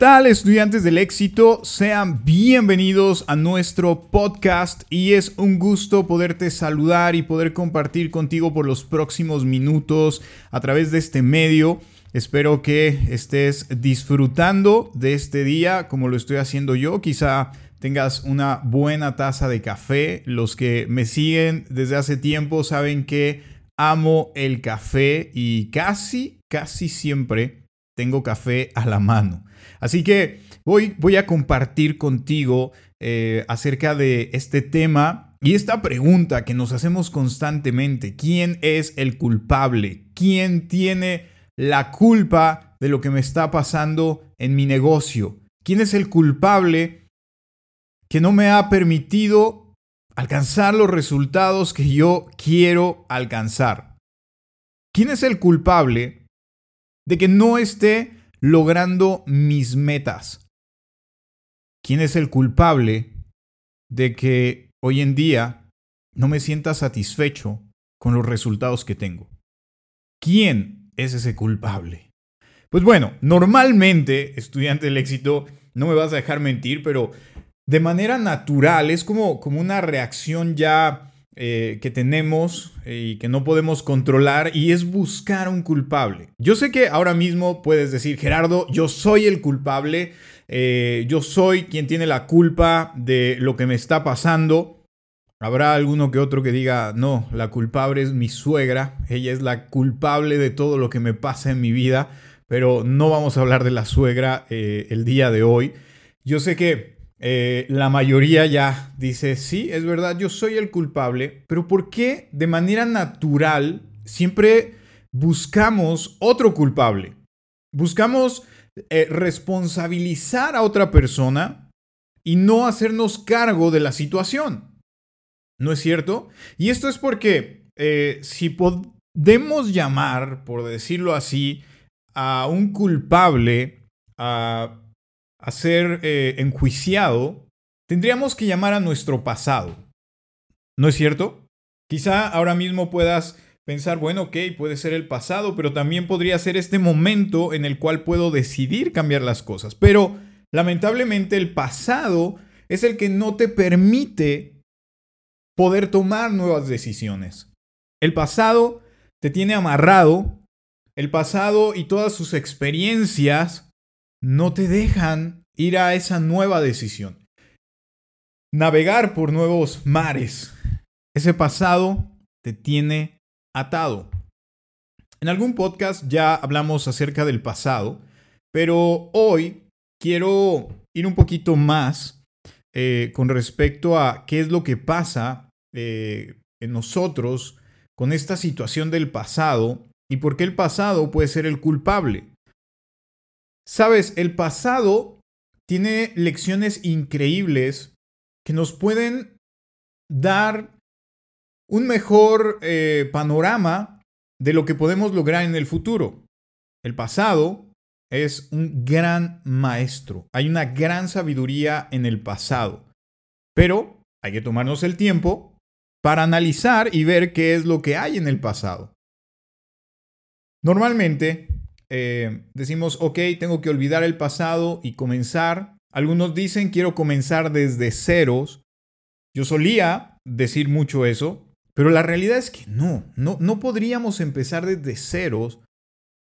tal, estudiantes del éxito? Sean bienvenidos a nuestro podcast y es un gusto poderte saludar y poder compartir contigo por los próximos minutos a través de este medio. Espero que estés disfrutando de este día como lo estoy haciendo yo. Quizá tengas una buena taza de café. Los que me siguen desde hace tiempo saben que amo el café y casi, casi siempre tengo café a la mano. Así que voy, voy a compartir contigo eh, acerca de este tema y esta pregunta que nos hacemos constantemente. ¿Quién es el culpable? ¿Quién tiene la culpa de lo que me está pasando en mi negocio? ¿Quién es el culpable que no me ha permitido alcanzar los resultados que yo quiero alcanzar? ¿Quién es el culpable de que no esté logrando mis metas. ¿Quién es el culpable de que hoy en día no me sienta satisfecho con los resultados que tengo? ¿Quién es ese culpable? Pues bueno, normalmente, estudiante del éxito, no me vas a dejar mentir, pero de manera natural es como, como una reacción ya eh, que tenemos eh, y que no podemos controlar y es buscar un culpable. Yo sé que ahora mismo puedes decir, Gerardo, yo soy el culpable, eh, yo soy quien tiene la culpa de lo que me está pasando. Habrá alguno que otro que diga, no, la culpable es mi suegra, ella es la culpable de todo lo que me pasa en mi vida, pero no vamos a hablar de la suegra el día de hoy. Yo sé que eh, la mayoría ya dice, sí, es verdad, yo soy el culpable, pero ¿por qué de manera natural siempre buscamos otro culpable? Buscamos eh, responsabilizar a otra persona y no hacernos cargo de la situación. ¿No es cierto? Y esto es porque eh, si podemos llamar, por decirlo así, a un culpable, a a ser eh, enjuiciado, tendríamos que llamar a nuestro pasado. ¿No es cierto? Quizá ahora mismo puedas pensar, bueno, ok, puede ser el pasado, pero también podría ser este momento en el cual puedo decidir cambiar las cosas. Pero lamentablemente el pasado es el que no te permite poder tomar nuevas decisiones. El pasado te tiene amarrado, el pasado y todas sus experiencias no te dejan ir a esa nueva decisión. Navegar por nuevos mares. Ese pasado te tiene atado. En algún podcast ya hablamos acerca del pasado, pero hoy quiero ir un poquito más eh, con respecto a qué es lo que pasa eh, en nosotros con esta situación del pasado y por qué el pasado puede ser el culpable. Sabes, el pasado tiene lecciones increíbles que nos pueden dar un mejor eh, panorama de lo que podemos lograr en el futuro. El pasado es un gran maestro. Hay una gran sabiduría en el pasado. Pero hay que tomarnos el tiempo para analizar y ver qué es lo que hay en el pasado. Normalmente eh, decimos, ok, tengo que olvidar el pasado y comenzar. Algunos dicen, quiero comenzar desde ceros. Yo solía decir mucho eso, pero la realidad es que no, no, no podríamos empezar desde ceros,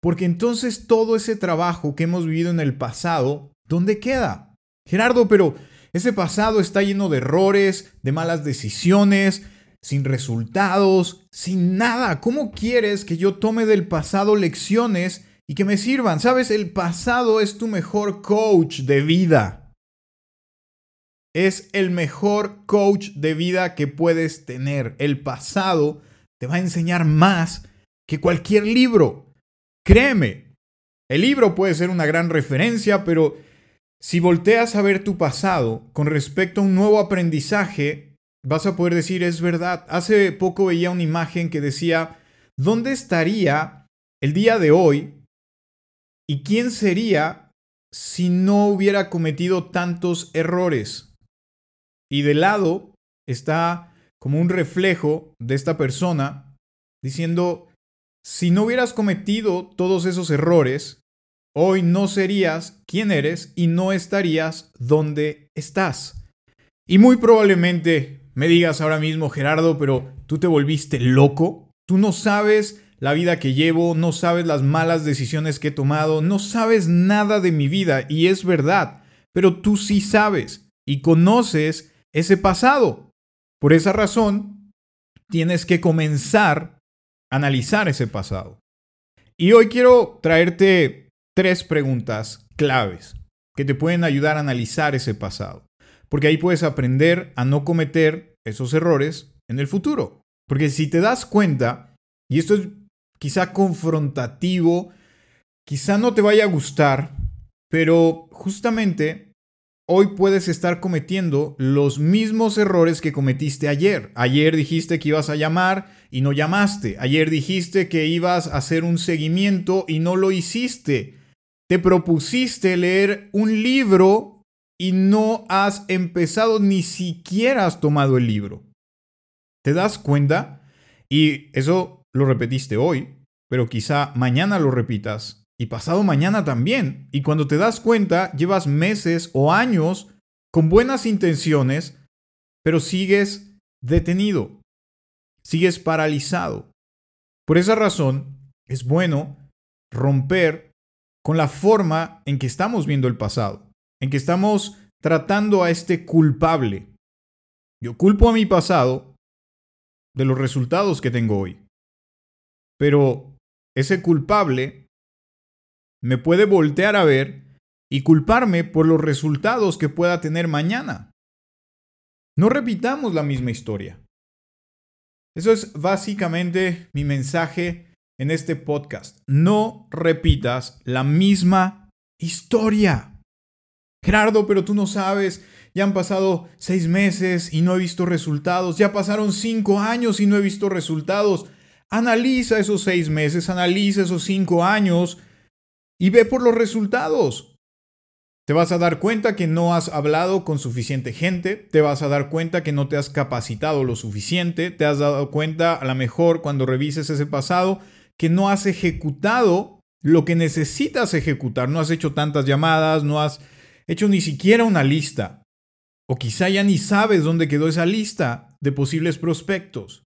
porque entonces todo ese trabajo que hemos vivido en el pasado, ¿dónde queda? Gerardo, pero ese pasado está lleno de errores, de malas decisiones, sin resultados, sin nada. ¿Cómo quieres que yo tome del pasado lecciones y que me sirvan. Sabes, el pasado es tu mejor coach de vida. Es el mejor coach de vida que puedes tener. El pasado te va a enseñar más que cualquier libro. Créeme, el libro puede ser una gran referencia, pero si volteas a ver tu pasado con respecto a un nuevo aprendizaje, vas a poder decir, es verdad. Hace poco veía una imagen que decía, ¿dónde estaría el día de hoy ¿Y quién sería si no hubiera cometido tantos errores? Y de lado está como un reflejo de esta persona diciendo, si no hubieras cometido todos esos errores, hoy no serías quien eres y no estarías donde estás. Y muy probablemente me digas ahora mismo, Gerardo, pero tú te volviste loco. Tú no sabes la vida que llevo, no sabes las malas decisiones que he tomado, no sabes nada de mi vida y es verdad, pero tú sí sabes y conoces ese pasado. Por esa razón, tienes que comenzar a analizar ese pasado. Y hoy quiero traerte tres preguntas claves que te pueden ayudar a analizar ese pasado. Porque ahí puedes aprender a no cometer esos errores en el futuro. Porque si te das cuenta, y esto es quizá confrontativo, quizá no te vaya a gustar, pero justamente hoy puedes estar cometiendo los mismos errores que cometiste ayer. Ayer dijiste que ibas a llamar y no llamaste. Ayer dijiste que ibas a hacer un seguimiento y no lo hiciste. Te propusiste leer un libro y no has empezado, ni siquiera has tomado el libro. ¿Te das cuenta? Y eso lo repetiste hoy, pero quizá mañana lo repitas y pasado mañana también. Y cuando te das cuenta, llevas meses o años con buenas intenciones, pero sigues detenido, sigues paralizado. Por esa razón, es bueno romper con la forma en que estamos viendo el pasado, en que estamos tratando a este culpable. Yo culpo a mi pasado de los resultados que tengo hoy. Pero ese culpable me puede voltear a ver y culparme por los resultados que pueda tener mañana. No repitamos la misma historia. Eso es básicamente mi mensaje en este podcast. No repitas la misma historia. Gerardo, pero tú no sabes, ya han pasado seis meses y no he visto resultados, ya pasaron cinco años y no he visto resultados. Analiza esos seis meses, analiza esos cinco años y ve por los resultados. Te vas a dar cuenta que no has hablado con suficiente gente, te vas a dar cuenta que no te has capacitado lo suficiente, te has dado cuenta a lo mejor cuando revises ese pasado que no has ejecutado lo que necesitas ejecutar, no has hecho tantas llamadas, no has hecho ni siquiera una lista. O quizá ya ni sabes dónde quedó esa lista de posibles prospectos.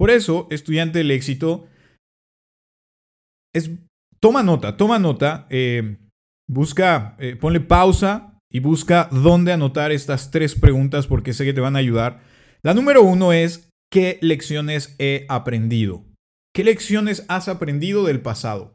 Por eso, estudiante del éxito, es, toma nota, toma nota, eh, busca, eh, ponle pausa y busca dónde anotar estas tres preguntas porque sé que te van a ayudar. La número uno es, ¿qué lecciones he aprendido? ¿Qué lecciones has aprendido del pasado?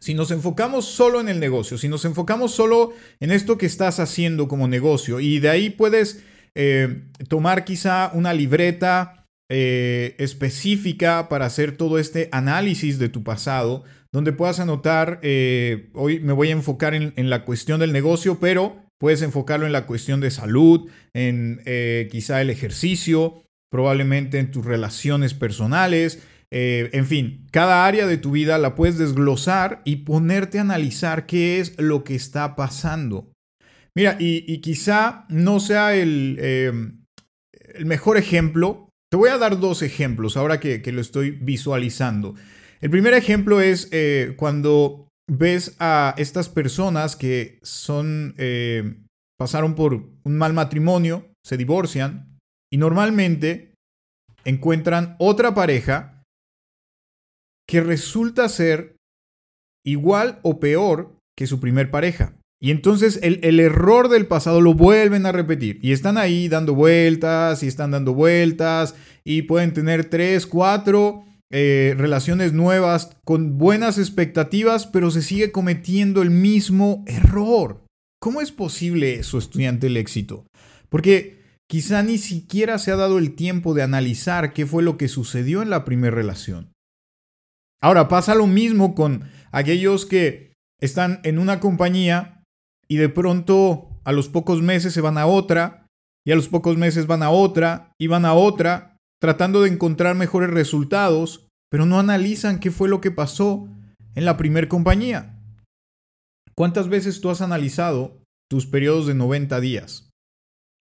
Si nos enfocamos solo en el negocio, si nos enfocamos solo en esto que estás haciendo como negocio y de ahí puedes eh, tomar quizá una libreta eh, específica para hacer todo este análisis de tu pasado, donde puedas anotar, eh, hoy me voy a enfocar en, la cuestión del negocio, pero puedes enfocarlo en la cuestión de salud, en eh, quizá el ejercicio, probablemente en tus relaciones personales, en fin, cada área de tu vida la puedes desglosar y ponerte a analizar qué es lo que está pasando. Mira, y, quizá no sea el, el mejor ejemplo, te voy a dar dos ejemplos ahora que, lo estoy visualizando. El primer ejemplo es eh, cuando ves a estas personas que son, eh, pasaron por un mal matrimonio, se divorcian y normalmente encuentran otra pareja que resulta ser igual o peor que su primer pareja. Y entonces el, error del pasado lo vuelven a repetir. Y están ahí dando vueltas y están dando vueltas y pueden tener tres, cuatro eh, relaciones nuevas con buenas expectativas, pero se sigue cometiendo el mismo error. ¿Cómo es posible eso, estudiante del éxito? Porque quizá ni siquiera se ha dado el tiempo de analizar qué fue lo que sucedió en la primera relación. Ahora pasa lo mismo con aquellos que están en una compañía y de pronto a los pocos meses se van a otra y a los pocos meses van a otra y van a otra tratando de encontrar mejores resultados, pero no analizan qué fue lo que pasó en la primer compañía. ¿Cuántas veces tú has analizado tus periodos de 90 días?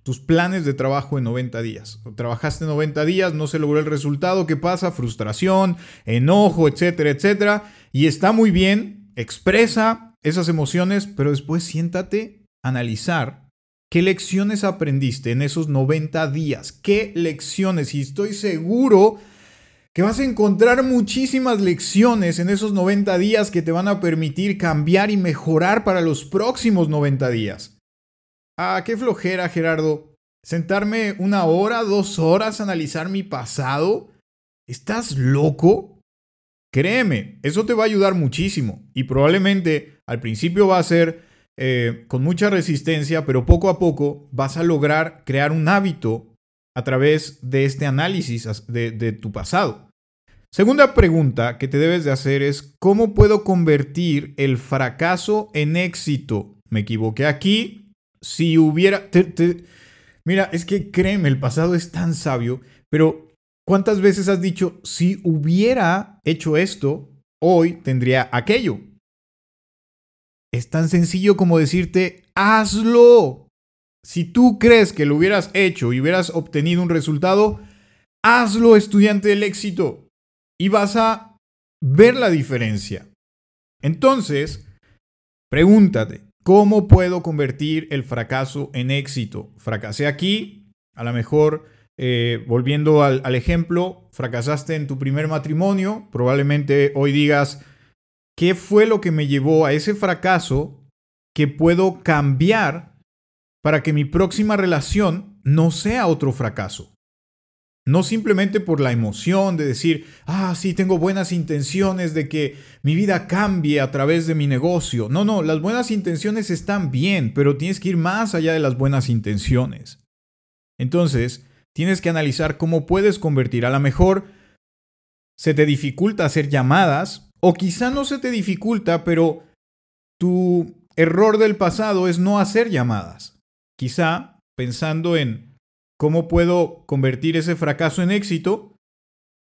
Tus planes de trabajo en 90 días. Trabajaste 90 días, no se logró el resultado, ¿qué pasa? Frustración, enojo, etcétera, etcétera. Y está muy bien expresa esas emociones, pero después siéntate a analizar qué lecciones aprendiste en esos 90 días, qué lecciones, y estoy seguro que vas a encontrar muchísimas lecciones en esos 90 días que te van a permitir cambiar y mejorar para los próximos 90 días. Ah, qué flojera, Gerardo. Sentarme una hora, dos horas a analizar mi pasado. ¿Estás loco? Créeme, eso te va a ayudar muchísimo y probablemente al principio va a ser eh, con mucha resistencia, pero poco a poco vas a lograr crear un hábito a través de este análisis de, de tu pasado. Segunda pregunta que te debes de hacer es, ¿cómo puedo convertir el fracaso en éxito? Me equivoqué aquí. Si hubiera... Mira, es que créeme, el pasado es tan sabio, pero ¿Cuántas veces has dicho, si hubiera hecho esto, hoy tendría aquello? Es tan sencillo como decirte, hazlo. Si tú crees que lo hubieras hecho y hubieras obtenido un resultado, hazlo, estudiante del éxito. Y vas a ver la diferencia. Entonces, pregúntate, ¿cómo puedo convertir el fracaso en éxito? Fracasé aquí, a lo mejor eh, volviendo al, al ejemplo, fracasaste en tu primer matrimonio, probablemente hoy digas, ¿qué fue lo que me llevó a ese fracaso que puedo cambiar para que mi próxima relación no sea otro fracaso? No simplemente por la emoción de decir, ah, sí, tengo buenas intenciones de que mi vida cambie a través de mi negocio. No, no, las buenas intenciones están bien, pero tienes que ir más allá de las buenas intenciones. Entonces, Tienes que analizar cómo puedes convertir. A lo mejor se te dificulta hacer llamadas o quizá no se te dificulta, pero tu error del pasado es no hacer llamadas. Quizá pensando en cómo puedo convertir ese fracaso en éxito,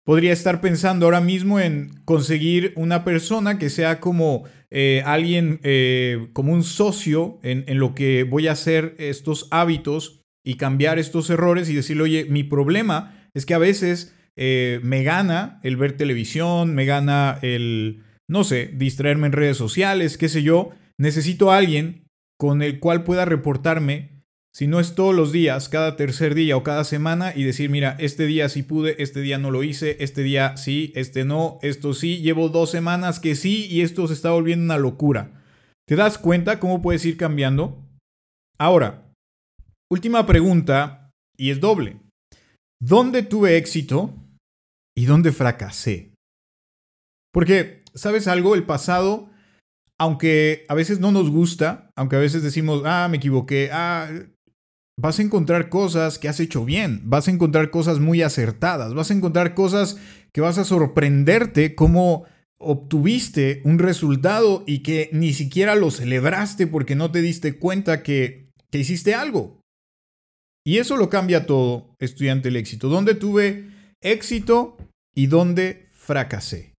podría estar pensando ahora mismo en conseguir una persona que sea como eh, alguien, eh, como un socio en, en, lo que voy a hacer estos hábitos y cambiar estos errores y decirle, oye, mi problema es que a veces eh, me gana el ver televisión, me gana el, no sé, distraerme en redes sociales, qué sé yo. Necesito a alguien con el cual pueda reportarme, si no es todos los días, cada tercer día o cada semana, y decir, mira, este día sí pude, este día no lo hice, este día sí, este no, esto sí, llevo dos semanas que sí y esto se está volviendo una locura. ¿Te das cuenta cómo puedes ir cambiando? Ahora, Última pregunta, y es doble. ¿Dónde tuve éxito y dónde fracasé? Porque, ¿sabes algo? El pasado, aunque a veces no nos gusta, aunque a veces decimos, ah, me equivoqué, ah, vas a encontrar cosas que has hecho bien, vas a encontrar cosas muy acertadas, vas a encontrar cosas que vas a sorprenderte cómo obtuviste un resultado y que ni siquiera lo celebraste porque no te diste cuenta que, que hiciste algo. Y eso lo cambia todo, estudiante del éxito. ¿Dónde tuve éxito y dónde fracasé?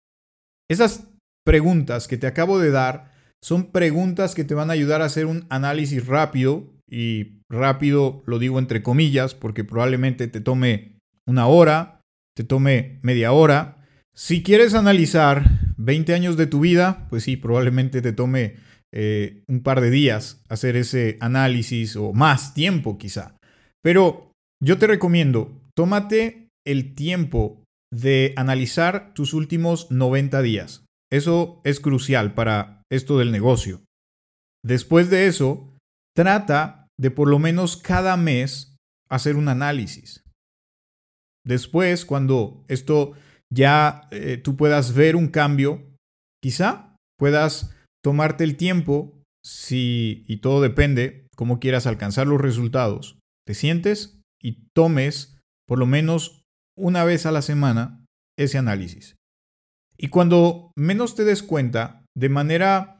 Esas preguntas que te acabo de dar son preguntas que te van a ayudar a hacer un análisis rápido. Y rápido lo digo entre comillas porque probablemente te tome una hora, te tome media hora. Si quieres analizar 20 años de tu vida, pues sí, probablemente te tome eh, un par de días hacer ese análisis o más tiempo quizá. Pero yo te recomiendo, tómate el tiempo de analizar tus últimos 90 días. Eso es crucial para esto del negocio. Después de eso, trata de por lo menos cada mes hacer un análisis. Después, cuando esto ya eh, tú puedas ver un cambio, quizá puedas tomarte el tiempo, si, y todo depende, cómo quieras alcanzar los resultados, te sientes y tomes por lo menos una vez a la semana ese análisis. Y cuando menos te des cuenta, de manera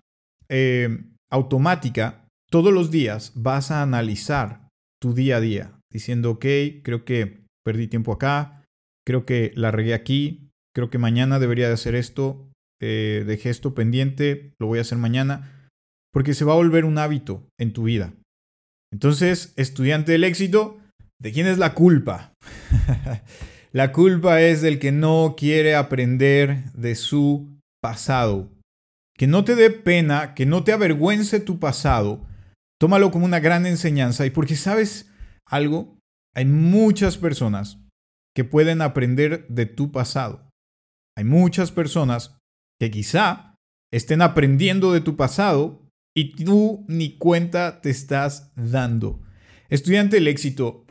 eh, automática, todos los días vas a analizar tu día a día, diciendo, ok, creo que perdí tiempo acá, creo que la regué aquí, creo que mañana debería de hacer esto, eh, dejé esto pendiente, lo voy a hacer mañana, porque se va a volver un hábito en tu vida. Entonces, estudiante del éxito, ¿de quién es la culpa? la culpa es del que no quiere aprender de su pasado. que no te dé pena, que no te avergüence tu pasado. Tómalo como una gran enseñanza y porque sabes algo, hay muchas personas que pueden aprender de tu pasado. Hay muchas personas que quizá estén aprendiendo de tu pasado y tú ni cuenta te estás dando. Estudiante del éxito,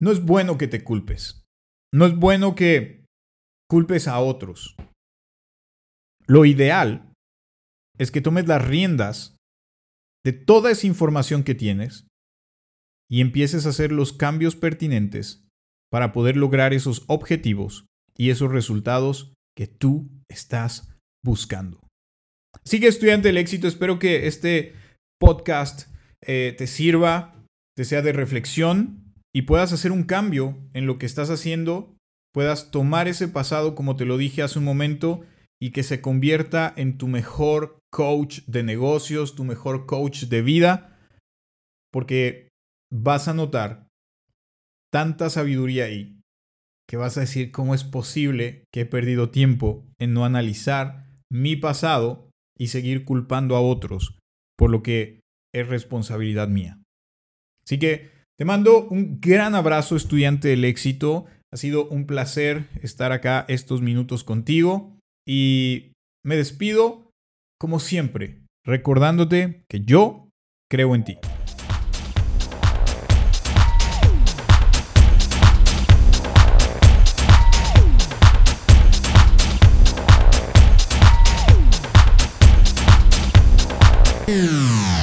no es bueno que te culpes. No es bueno que culpes a otros. Lo ideal es que tomes las riendas de toda esa información que tienes y empieces a hacer los cambios pertinentes para poder lograr esos objetivos y esos resultados que tú estás buscando. Así que estudiante del éxito, espero que este podcast eh, te sirva, te sea de reflexión y puedas hacer un cambio en lo que estás haciendo, puedas tomar ese pasado como te lo dije hace un momento y que se convierta en tu mejor coach de negocios, tu mejor coach de vida, porque vas a notar tanta sabiduría ahí que vas a decir cómo es posible que he perdido tiempo en no analizar mi pasado y seguir culpando a otros por lo que es responsabilidad mía. Así que te mando un gran abrazo estudiante del éxito. Ha sido un placer estar acá estos minutos contigo y me despido como siempre, recordándote que yo creo en ti. Música